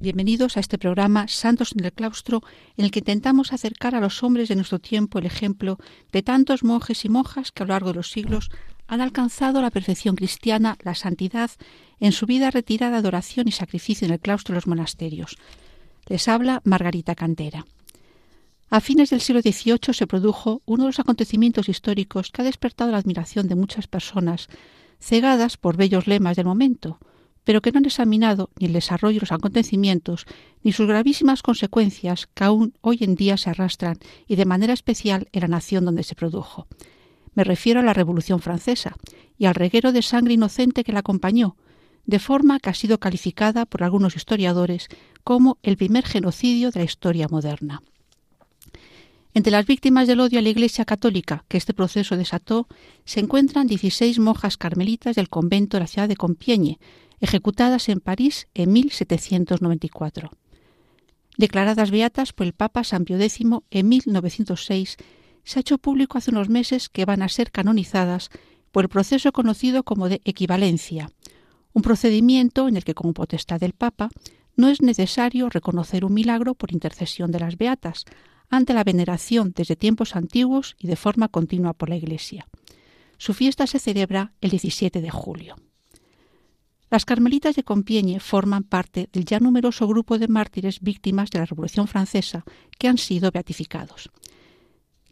bienvenidos a este programa Santos en el Claustro, en el que intentamos acercar a los hombres de nuestro tiempo el ejemplo de tantos monjes y monjas que a lo largo de los siglos han alcanzado la perfección cristiana, la santidad, en su vida retirada de oración y sacrificio en el claustro de los monasterios. Les habla Margarita Cantera. A fines del siglo XVIII se produjo uno de los acontecimientos históricos que ha despertado la admiración de muchas personas, cegadas por bellos lemas del momento, pero que no han examinado ni el desarrollo de los acontecimientos ni sus gravísimas consecuencias que aún hoy en día se arrastran y de manera especial en la nación donde se produjo. Me refiero a la Revolución Francesa y al reguero de sangre inocente que la acompañó, de forma que ha sido calificada por algunos historiadores como el primer genocidio de la historia moderna. Entre las víctimas del odio a la Iglesia católica que este proceso desató se encuentran 16 monjas carmelitas del convento de la ciudad de Compiègne, ejecutadas en París en 1794. Declaradas beatas por el Papa San Pío X en 1906, se ha hecho público hace unos meses que van a ser canonizadas por el proceso conocido como de equivalencia, un procedimiento en el que, como potestad del Papa, no es necesario reconocer un milagro por intercesión de las beatas, ante la veneración desde tiempos antiguos y de forma continua por la Iglesia. Su fiesta se celebra el 17 de julio. Las carmelitas de Compiègne forman parte del ya numeroso grupo de mártires víctimas de la Revolución Francesa que han sido beatificados.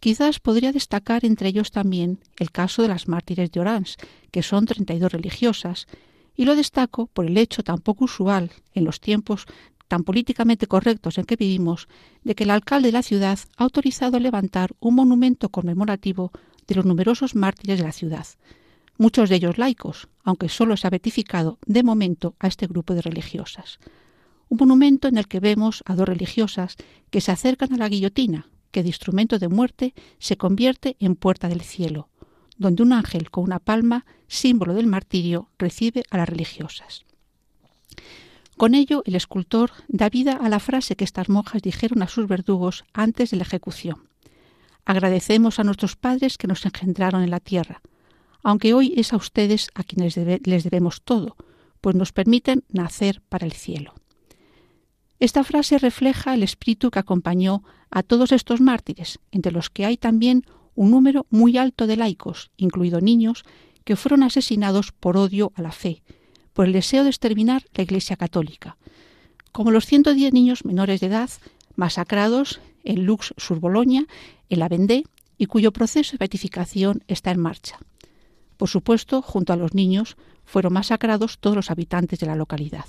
Quizás podría destacar entre ellos también el caso de las mártires de Orange, que son 32 religiosas, y lo destaco por el hecho tan poco usual en los tiempos tan políticamente correctos en que vivimos, de que el alcalde de la ciudad ha autorizado levantar un monumento conmemorativo de los numerosos mártires de la ciudad, muchos de ellos laicos, aunque solo se ha beatificado de momento a este grupo de religiosas. Un monumento en el que vemos a dos religiosas que se acercan a la guillotina, que de instrumento de muerte se convierte en puerta del cielo, donde un ángel con una palma, símbolo del martirio, recibe a las religiosas. Con ello, el escultor da vida a la frase que estas monjas dijeron a sus verdugos antes de la ejecución. Agradecemos a nuestros padres que nos engendraron en la tierra, aunque hoy es a ustedes a quienes les debemos todo, pues nos permiten nacer para el cielo. Esta frase refleja el espíritu que acompañó a todos estos mártires, entre los que hay también un número muy alto de laicos, incluidos niños, que fueron asesinados por odio a la fe, por el deseo de exterminar la Iglesia católica, como los 110 niños menores de edad masacrados en Lux sur Bologna, en la Vendée, y cuyo proceso de beatificación está en marcha. Por supuesto, junto a los niños fueron masacrados todos los habitantes de la localidad.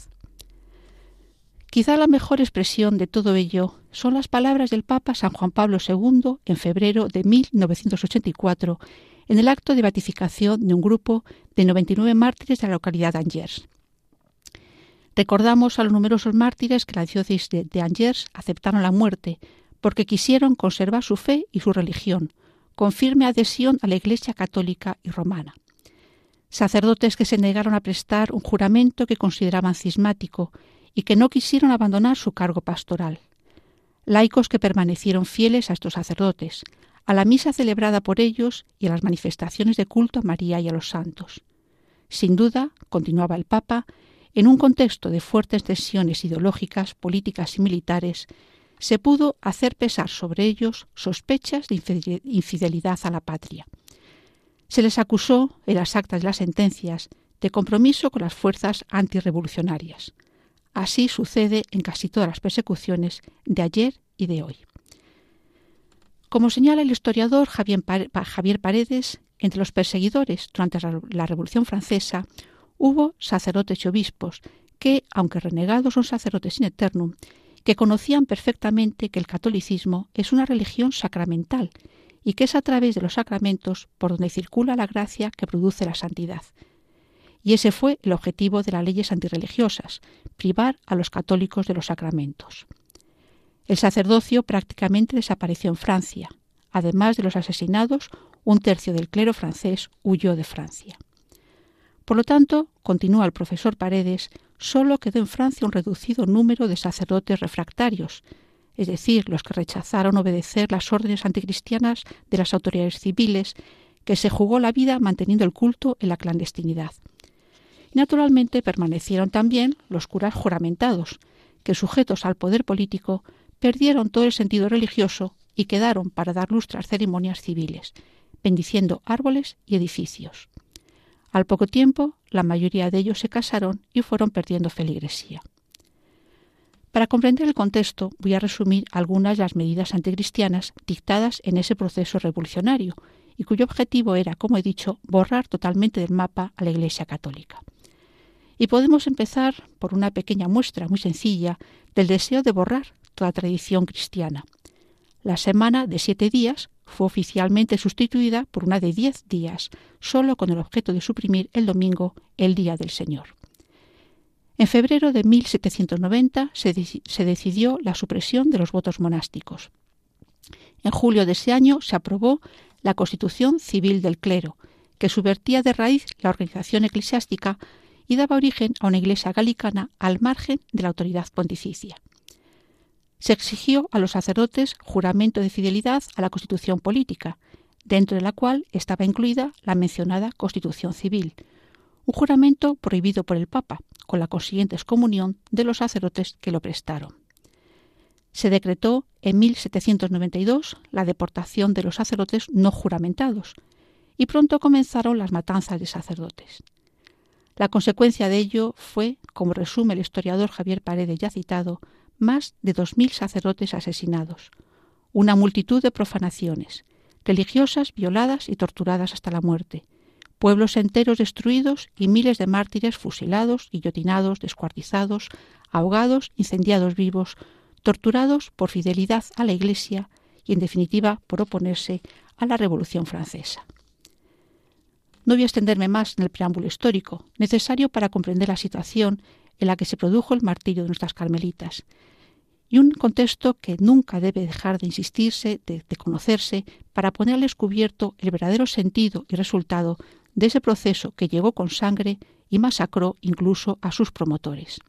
Quizá la mejor expresión de todo ello son las palabras del Papa San Juan Pablo II en febrero de 1984 en el acto de beatificación de un grupo de 99 mártires de la localidad de Angers. Recordamos a los numerosos mártires que la diócesis de Angers aceptaron la muerte porque quisieron conservar su fe y su religión, con firme adhesión a la Iglesia católica y romana. Sacerdotes que se negaron a prestar un juramento que consideraban cismático y que no quisieron abandonar su cargo pastoral. Laicos que permanecieron fieles a estos sacerdotes, a la misa celebrada por ellos y a las manifestaciones de culto a María y a los santos. Sin duda, continuaba el Papa, en un contexto de fuertes tensiones ideológicas, políticas y militares, se pudo hacer pesar sobre ellos sospechas de infidelidad a la patria. Se les acusó en las actas de las sentencias de compromiso con las fuerzas antirrevolucionarias. Así sucede en casi todas las persecuciones de ayer y de hoy. Como señala el historiador Javier Paredes, entre los perseguidores durante la Revolución Francesa hubo sacerdotes y obispos que, aunque renegados son sacerdotes in eternum, que conocían perfectamente que el catolicismo es una religión sacramental y que es a través de los sacramentos por donde circula la gracia que produce la santidad. Y ese fue el objetivo de las leyes antirreligiosas, privar a los católicos de los sacramentos. El sacerdocio prácticamente desapareció en Francia, Además de los asesinados, un tercio del clero francés huyó de Francia. Por lo tanto, continúa el profesor Paredes, solo quedó en Francia un reducido número de sacerdotes refractarios, es decir, los que rechazaron obedecer las órdenes anticristianas de las autoridades civiles, que se jugó la vida manteniendo el culto en la clandestinidad. Naturalmente permanecieron también los curas juramentados, que sujetos al poder político perdieron todo el sentido religioso y quedaron para dar lustras ceremonias civiles, bendiciendo árboles y edificios. Al poco tiempo, la mayoría de ellos se casaron y fueron perdiendo feligresía. Para comprender el contexto, voy a resumir algunas de las medidas anticristianas dictadas en ese proceso revolucionario y cuyo objetivo era, como he dicho, borrar totalmente del mapa a la Iglesia católica. Y podemos empezar por una pequeña muestra muy sencilla del deseo de borrar toda tradición cristiana. La semana de siete días fue oficialmente sustituida por una de diez días, solo con el objeto de suprimir el domingo, el Día del Señor. En febrero de 1790 se, se decidió la supresión de los votos monásticos. En julio de ese año se aprobó la Constitución Civil del Clero, que subvertía de raíz la organización eclesiástica y daba origen a una iglesia galicana al margen de la autoridad pontificia se exigió a los sacerdotes juramento de fidelidad a la Constitución política, dentro de la cual estaba incluida la mencionada Constitución civil, un juramento prohibido por el Papa, con la consiguiente excomunión de los sacerdotes que lo prestaron. Se decretó en 1792 la deportación de los sacerdotes no juramentados, y pronto comenzaron las matanzas de sacerdotes. La consecuencia de ello fue, como resume el historiador Javier Paredes ya citado, más de dos mil sacerdotes asesinados, una multitud de profanaciones, religiosas violadas y torturadas hasta la muerte, pueblos enteros destruidos y miles de mártires fusilados, guillotinados, descuartizados, ahogados, incendiados vivos, torturados por fidelidad a la Iglesia y, en definitiva, por oponerse a la Revolución Francesa. No voy a extenderme más en el preámbulo histórico, necesario para comprender la situación en la que se produjo el martirio de nuestras carmelitas, y un contexto que nunca debe dejar de insistirse, de, conocerse, para poner al descubierto el verdadero sentido y resultado de ese proceso que llegó con sangre y masacró incluso a sus promotores.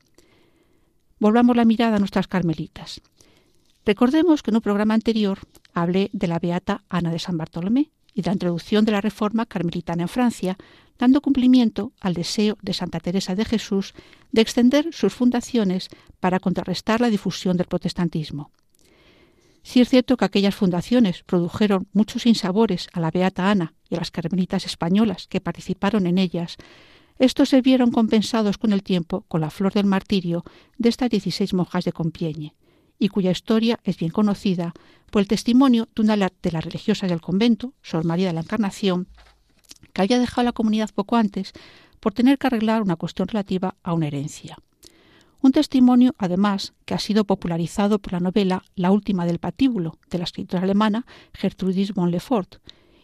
Volvamos la mirada a nuestras carmelitas. Recordemos que en un programa anterior hablé de la beata Ana de San Bartolomé y de la introducción de la reforma carmelitana en Francia, dando cumplimiento al deseo de Santa Teresa de Jesús de extender sus fundaciones para contrarrestar la difusión del protestantismo. Si es cierto que aquellas fundaciones produjeron muchos insabores a la Beata Ana y a las carmelitas españolas que participaron en ellas, estos se vieron compensados con el tiempo con la flor del martirio de estas dieciséis monjas de Compiègne, y cuya historia es bien conocida por el testimonio de una de las religiosas del convento, Sor María de la Encarnación, que había dejado la comunidad poco antes por tener que arreglar una cuestión relativa a una herencia. Un testimonio, además, que ha sido popularizado por la novela La última del patíbulo, de la escritora alemana Gertrudis von Lefort,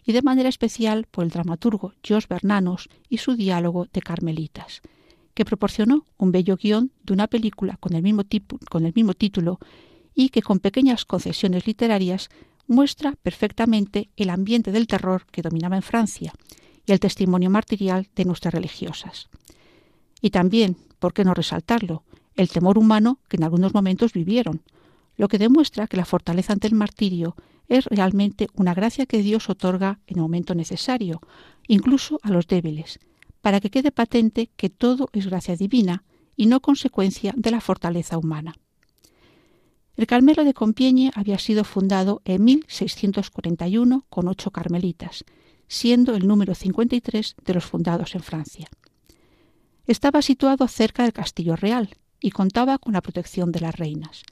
y de manera especial por el dramaturgo Jos Bernanos y su diálogo de Carmelitas, que proporcionó un bello guion de una película con el mismo, con el mismo título y que con pequeñas concesiones literarias muestra perfectamente el ambiente del terror que dominaba en Francia y el testimonio martirial de nuestras religiosas. Y también, ¿por qué no resaltarlo?, el temor humano que en algunos momentos vivieron, lo que demuestra que la fortaleza ante el martirio es realmente una gracia que Dios otorga en el momento necesario, incluso a los débiles, para que quede patente que todo es gracia divina y no consecuencia de la fortaleza humana. El Carmelo de Compiègne había sido fundado en 1641 con ocho carmelitas, siendo el número 53 de los fundados en Francia. Estaba situado cerca del Castillo Real y contaba con la protección de las reinas.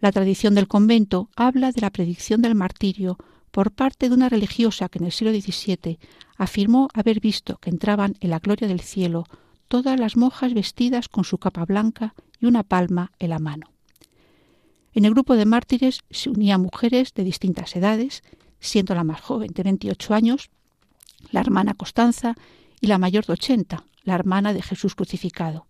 La tradición del convento habla de la predicción del martirio por parte de una religiosa que en el siglo XVII afirmó haber visto que entraban en la gloria del cielo todas las monjas vestidas con su capa blanca y una palma en la mano. En el grupo de mártires se unían mujeres de distintas edades siendo la más joven de 28 años, la hermana Constanza y la mayor de 80, la hermana de Jesús crucificado,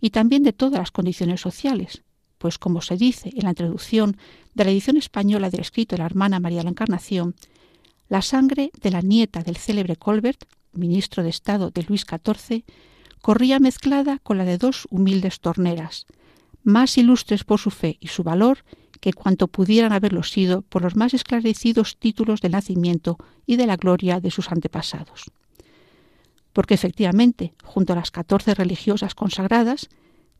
y también de todas las condiciones sociales, pues como se dice en la introducción de la edición española del escrito de la hermana María de la Encarnación, la sangre de la nieta del célebre Colbert, ministro de Estado de Luis XIV, corría mezclada con la de dos humildes torneras, más ilustres por su fe y su valor que cuanto pudieran haberlo sido por los más esclarecidos títulos del nacimiento y de la gloria de sus antepasados. Porque efectivamente, junto a las catorce religiosas consagradas,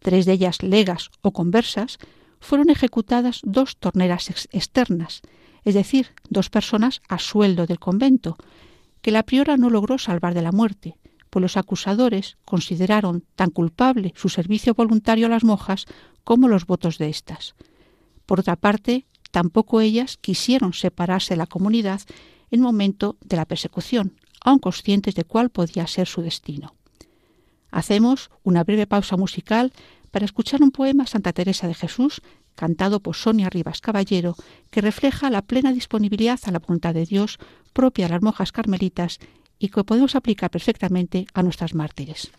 tres de ellas legas o conversas, fueron ejecutadas dos torneras externas, es decir, dos personas a sueldo del convento, que la priora no logró salvar de la muerte, pues los acusadores consideraron tan culpable su servicio voluntario a las monjas como los votos de éstas. Por otra parte, tampoco ellas quisieron separarse de la comunidad en momento de la persecución, aun conscientes de cuál podía ser su destino. Hacemos una breve pausa musical para escuchar un poema Santa Teresa de Jesús cantado por Sonia Rivas Caballero, que refleja la plena disponibilidad a la voluntad de Dios propia de las monjas carmelitas y que podemos aplicar perfectamente a nuestras mártires.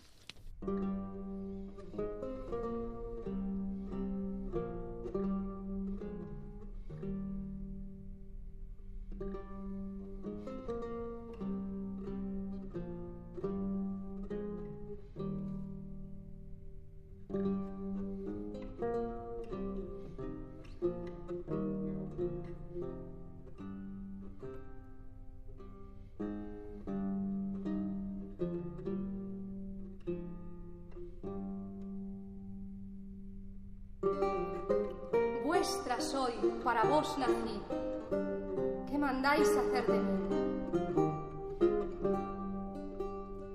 Vos nací. ¿Qué mandáis hacer de mí?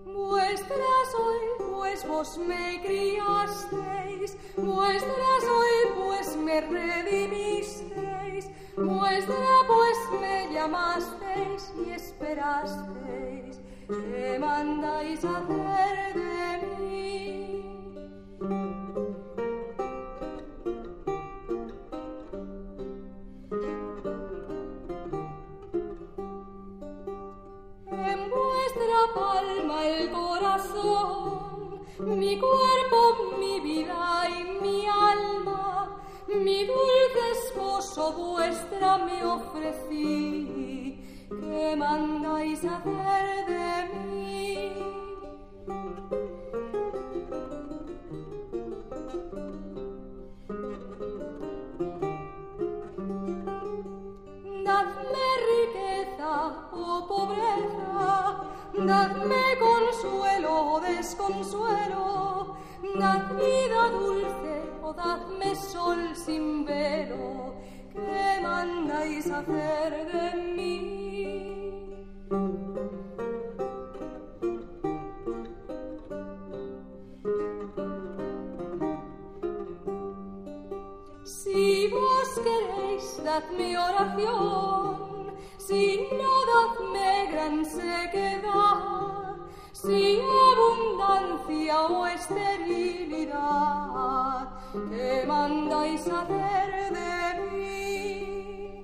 Vuestra soy, pues vos me criasteis. Vuestra soy, pues me redimisteis. Vuestra, pues me llamasteis y esperasteis. ¿Qué mandáis hacer dadme sol sin velo, ¿qué mandáis hacer de mí? Si vos queréis, dadme oración, si no, dadme gran sequedad si abundancia o esterilidad, ¿qué mandáis hacer de mí?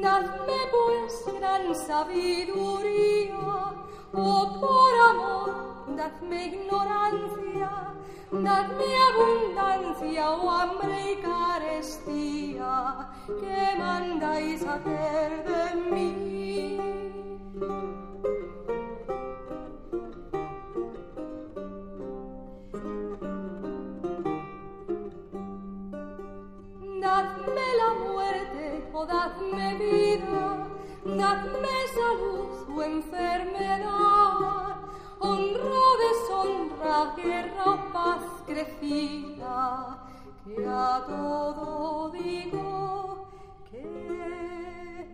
Dadme pues gran sabiduría, o por amor, dadme ignorancia, dadme abundancia o hambre y carestía, ¿qué mandáis hacer de mí? Dadme la muerte o dadme vida, dadme salud o enfermedad, honra deshonra, guerra paz crecida, que a todo digo que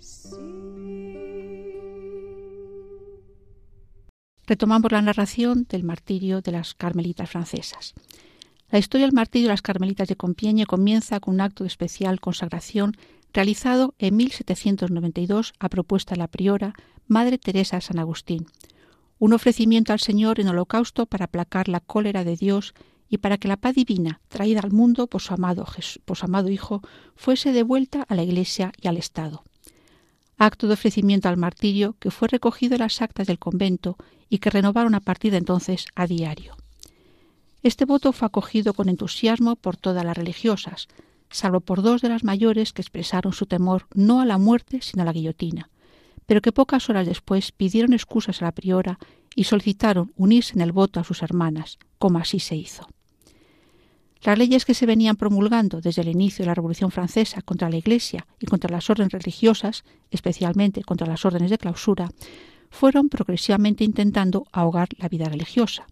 sí. Retomamos la narración del martirio de las carmelitas francesas. La historia del martirio de las carmelitas de Compiègne comienza con un acto de especial consagración realizado en 1792 a propuesta de la priora Madre Teresa de San Agustín, un ofrecimiento al Señor en holocausto para aplacar la cólera de Dios y para que la paz divina, traída al mundo por su amado, Hijo, fuese devuelta a la Iglesia y al Estado. acto de ofrecimiento al martirio que fue recogido en las actas del convento y que renovaron a partir de entonces a diario. Este voto fue acogido con entusiasmo por todas las religiosas, salvo por dos de las mayores que expresaron su temor no a la muerte sino a la guillotina, pero que pocas horas después pidieron excusas a la priora y solicitaron unirse en el voto a sus hermanas, como así se hizo. Las leyes que se venían promulgando desde el inicio de la Revolución Francesa contra la Iglesia y contra las órdenes religiosas, especialmente contra las órdenes de clausura, fueron progresivamente intentando ahogar la vida religiosa,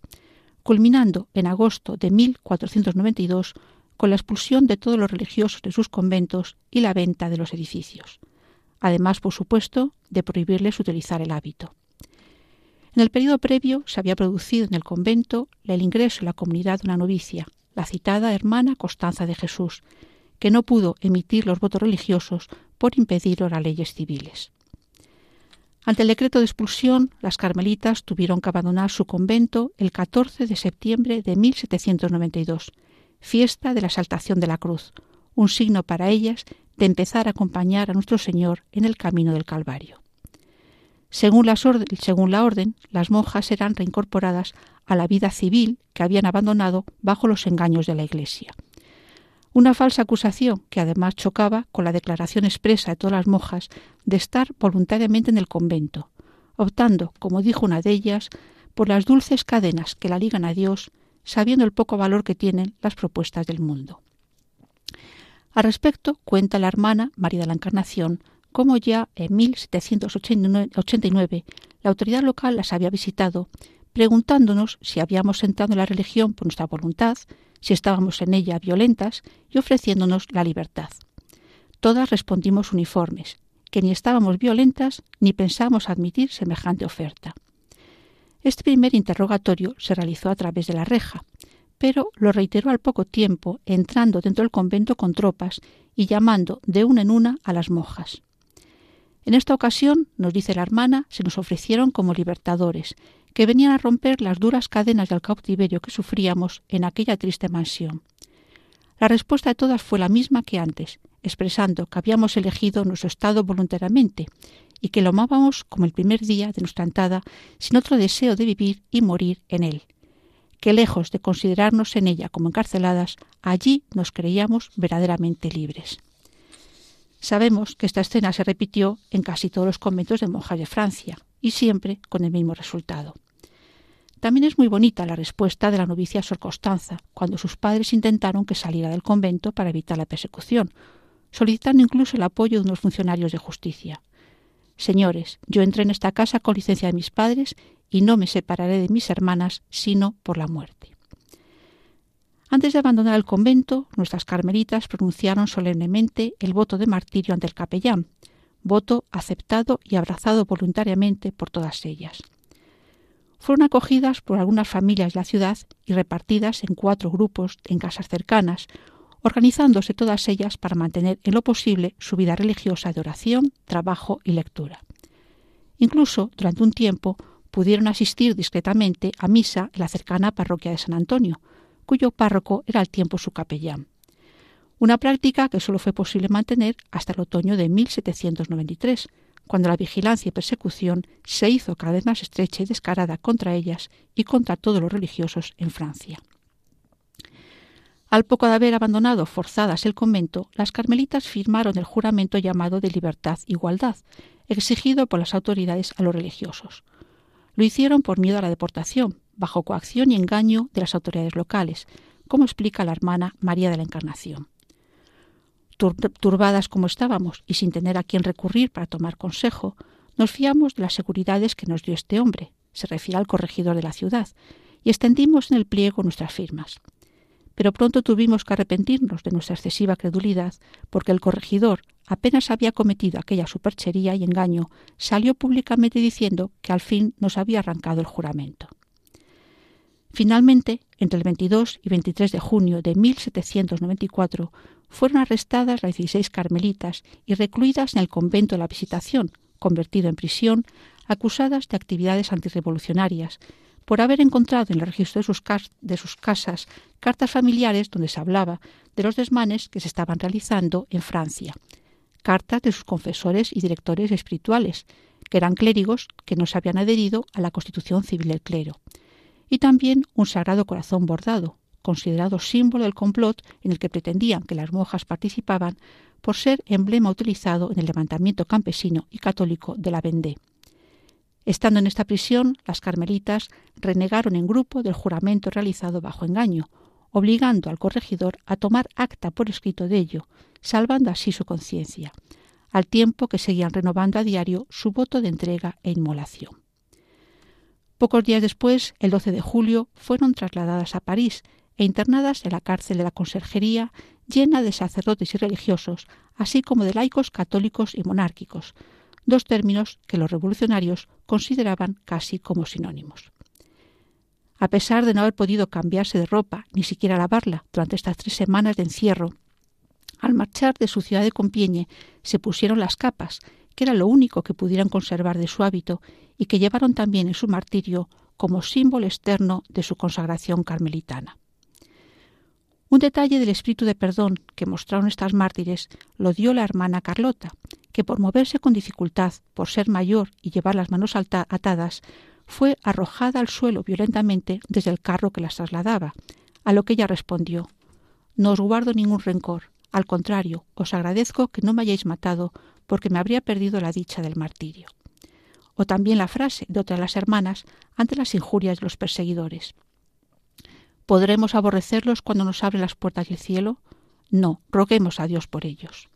culminando en agosto de 1492 con la expulsión de todos los religiosos de sus conventos y la venta de los edificios, además, por supuesto, de prohibirles utilizar el hábito. En el periodo previo se había producido en el convento el ingreso en la comunidad de una novicia, la citada hermana Constanza de Jesús, que no pudo emitir los votos religiosos por impedirlo las leyes civiles. Ante el decreto de expulsión, las carmelitas tuvieron que abandonar su convento el 14 de septiembre de 1792, fiesta de la Exaltación de la Cruz, un signo para ellas de empezar a acompañar a nuestro Señor en el camino del Calvario. Según, la orden, las monjas eran reincorporadas a la vida civil que habían abandonado bajo los engaños de la Iglesia. Una falsa acusación que además chocaba con la declaración expresa de todas las monjas de estar voluntariamente en el convento, optando, como dijo una de ellas, por las dulces cadenas que la ligan a Dios, sabiendo el poco valor que tienen las propuestas del mundo. Al respecto, cuenta la hermana María de la Encarnación cómo ya en 1789 la autoridad local las había visitado preguntándonos si habíamos entrado en la religión por nuestra voluntad, si estábamos en ella violentas y ofreciéndonos la libertad. Todas respondimos uniformes, que ni estábamos violentas ni pensábamos admitir semejante oferta. Este primer interrogatorio se realizó a través de la reja, pero lo reiteró al poco tiempo, entrando dentro del convento con tropas y llamando de una en una a las monjas. En esta ocasión, nos dice la hermana, se nos ofrecieron como libertadores, que venían a romper las duras cadenas del cautiverio que sufríamos en aquella triste mansión. La respuesta de todas fue la misma que antes, expresando que habíamos elegido nuestro estado voluntariamente y que lo amábamos como el primer día de nuestra entrada, sin otro deseo de vivir y morir en él. Que lejos de considerarnos en ella como encarceladas, allí nos creíamos verdaderamente libres. Sabemos que esta escena se repitió en casi todos los conventos de monjas de Francia, y siempre con el mismo resultado. También es muy bonita la respuesta de la novicia Sor Constanza, cuando sus padres intentaron que saliera del convento para evitar la persecución, solicitando incluso el apoyo de unos funcionarios de justicia. Señores, yo entré en esta casa con licencia de mis padres y no me separaré de mis hermanas sino por la muerte. Antes de abandonar el convento, nuestras carmelitas pronunciaron solemnemente el voto de martirio ante el capellán, voto aceptado y abrazado voluntariamente por todas ellas. Fueron acogidas por algunas familias de la ciudad y repartidas en cuatro grupos en casas cercanas, organizándose todas ellas para mantener en lo posible su vida religiosa de oración, trabajo y lectura. Incluso, durante un tiempo, pudieron asistir discretamente a misa en la cercana parroquia de San Antonio, cuyo párroco era al tiempo su capellán. Una práctica que solo fue posible mantener hasta el otoño de 1793, cuando la vigilancia y persecución se hizo cada vez más estrecha y descarada contra ellas y contra todos los religiosos en Francia. Al poco de haber abandonado forzadas el convento, las carmelitas firmaron el juramento llamado de libertad-igualdad, exigido por las autoridades a los religiosos. Lo hicieron por miedo a la deportación, bajo coacción y engaño de las autoridades locales, como explica la hermana María de la Encarnación. Turbadas como estábamos y sin tener a quién recurrir para tomar consejo, nos fiamos de las seguridades que nos dio este hombre, se refiere al corregidor de la ciudad, y extendimos en el pliego nuestras firmas. Pero pronto tuvimos que arrepentirnos de nuestra excesiva credulidad, porque el corregidor, apenas había cometido aquella superchería y engaño, salió públicamente diciendo que al fin nos había arrancado el juramento. Finalmente, entre el 22 y 23 de junio de 1794, fueron arrestadas las 16 carmelitas y recluidas en el convento de la Visitación, convertido en prisión, acusadas de actividades antirrevolucionarias, por haber encontrado en el registro de sus, casas cartas familiares donde se hablaba de los desmanes que se estaban realizando en Francia, cartas de sus confesores y directores espirituales, que eran clérigos que no se habían adherido a la constitución civil del clero, y también un sagrado corazón bordado, considerado símbolo del complot en el que pretendían que las monjas participaban por ser emblema utilizado en el levantamiento campesino y católico de la Vendée. Estando en esta prisión, las carmelitas renegaron en grupo del juramento realizado bajo engaño, obligando al corregidor a tomar acta por escrito de ello, salvando así su conciencia, al tiempo que seguían renovando a diario su voto de entrega e inmolación. Pocos días después, el 12 de julio, fueron trasladadas a París e internadas en la cárcel de la Conserjería, llena de sacerdotes y religiosos, así como de laicos católicos y monárquicos, dos términos que los revolucionarios consideraban casi como sinónimos. A pesar de no haber podido cambiarse de ropa, ni siquiera lavarla, durante estas tres semanas de encierro, al marchar de su ciudad de Compiègne se pusieron las capas, que era lo único que pudieran conservar de su hábito y que llevaron también en su martirio como símbolo externo de su consagración carmelitana. Un detalle del espíritu de perdón que mostraron estas mártires lo dio la hermana Carlota, que por moverse con dificultad, por ser mayor y llevar las manos atadas, fue arrojada al suelo violentamente desde el carro que las trasladaba, a lo que ella respondió No os guardo ningún rencor, al contrario, os agradezco que no me hayáis matado, porque me habría perdido la dicha del martirio. O también la frase de otra de las hermanas ante las injurias de los perseguidores. ¿Podremos aborrecerlos cuando nos abren las puertas del cielo? No, roguemos a Dios por ellos.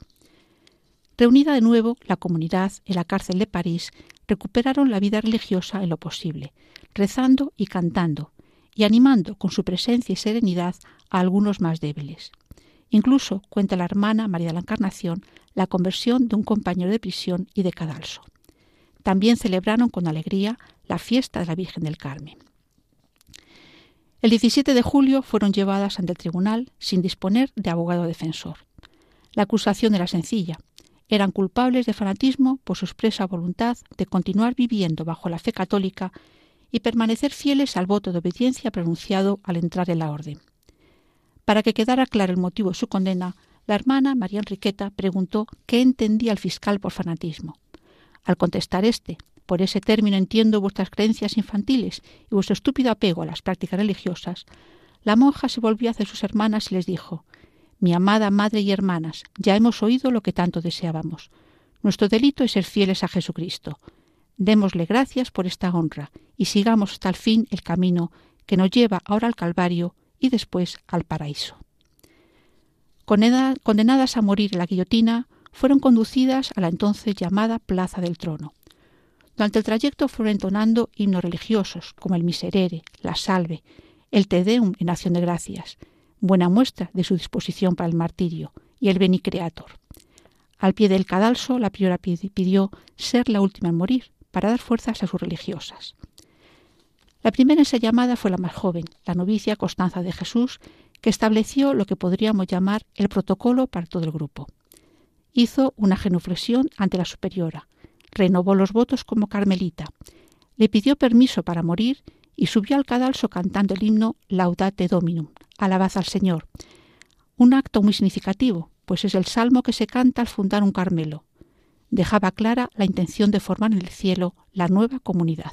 Reunida de nuevo, la comunidad en la cárcel de París recuperaron la vida religiosa en lo posible, rezando y cantando, y animando con su presencia y serenidad a algunos más débiles. Incluso cuenta la hermana María de la Encarnación la conversión de un compañero de prisión y de cadalso. También celebraron con alegría la fiesta de la Virgen del Carmen. El 17 de julio fueron llevadas ante el tribunal sin disponer de abogado defensor. La acusación era sencilla. Eran culpables de fanatismo por su expresa voluntad de continuar viviendo bajo la fe católica y permanecer fieles al voto de obediencia pronunciado al entrar en la orden. Para que quedara claro el motivo de su condena, la hermana María Enriqueta preguntó qué entendía el fiscal por fanatismo. Al contestar éste, por ese término entiendo vuestras creencias infantiles y vuestro estúpido apego a las prácticas religiosas, la monja se volvió hacia sus hermanas y les dijo Mi amada madre y hermanas, ya hemos oído lo que tanto deseábamos. Nuestro delito es ser fieles a Jesucristo. Démosle gracias por esta honra y sigamos hasta el fin el camino que nos lleva ahora al Calvario y después al paraíso. Condenadas a morir en la guillotina, fueron conducidas a la entonces llamada Plaza del Trono. Durante el trayecto fueron entonando himnos religiosos como el Miserere, la Salve, el Te Deum en acción de gracias, buena muestra de su disposición para el martirio, y el Beni Creator. Al pie del cadalso, la priora pidió ser la última en morir, para dar fuerzas a sus religiosas. La primera en esa llamada fue la más joven, la novicia Constanza de Jesús, que estableció lo que podríamos llamar el protocolo para todo el grupo. Hizo una genuflexión ante la superiora, renovó los votos como carmelita, le pidió permiso para morir y subió al cadalso cantando el himno Laudate Dominum, alabad al Señor. Un acto muy significativo, pues es el salmo que se canta al fundar un Carmelo. Dejaba clara la intención de formar en el cielo la nueva comunidad.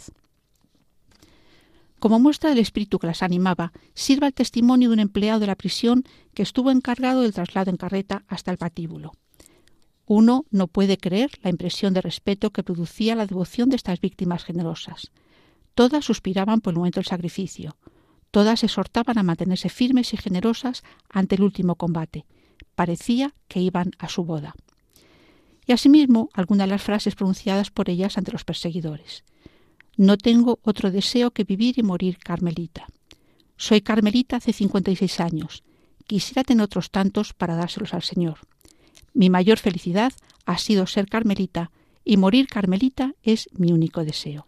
Como muestra del espíritu que las animaba, sirva el testimonio de un empleado de la prisión que estuvo encargado del traslado en carreta hasta el patíbulo. Uno no puede creer la impresión de respeto que producía la devoción de estas víctimas generosas. Todas suspiraban por el momento del sacrificio. Todas exhortaban a mantenerse firmes y generosas ante el último combate. Parecía que iban a su boda. Y asimismo algunas de las frases pronunciadas por ellas ante los perseguidores. No tengo otro deseo que vivir y morir carmelita. Soy carmelita hace 56 años. Quisiera tener otros tantos para dárselos al Señor. Mi mayor felicidad ha sido ser carmelita y morir carmelita es mi único deseo.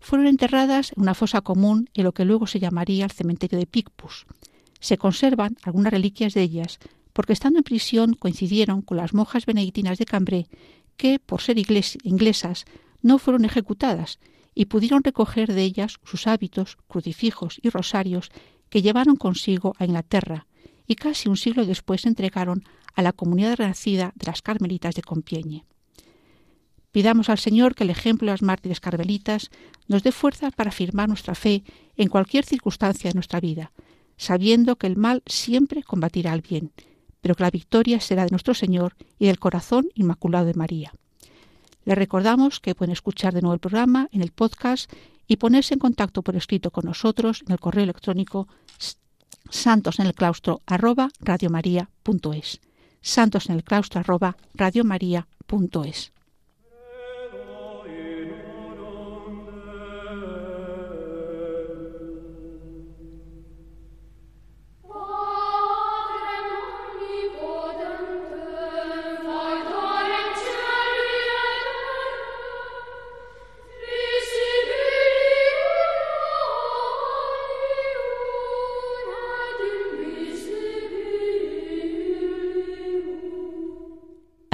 Fueron enterradas en una fosa común en lo que luego se llamaría el cementerio de Picpus. Se conservan algunas reliquias de ellas porque estando en prisión coincidieron con las monjas benedictinas de Cambré que, por ser inglesas, no fueron ejecutadas y pudieron recoger de ellas sus hábitos, crucifijos y rosarios que llevaron consigo a Inglaterra y casi un siglo después entregaron a la comunidad renacida de las Carmelitas de Compiègne. Pidamos al Señor que el ejemplo de las mártires carmelitas nos dé fuerza para afirmar nuestra fe en cualquier circunstancia de nuestra vida, sabiendo que el mal siempre combatirá al bien, pero que la victoria será de nuestro Señor y del corazón inmaculado de María. Les recordamos que pueden escuchar de nuevo el programa en el podcast y ponerse en contacto por escrito con nosotros en el correo electrónico santos en el claustro arroba santos en el claustro arroba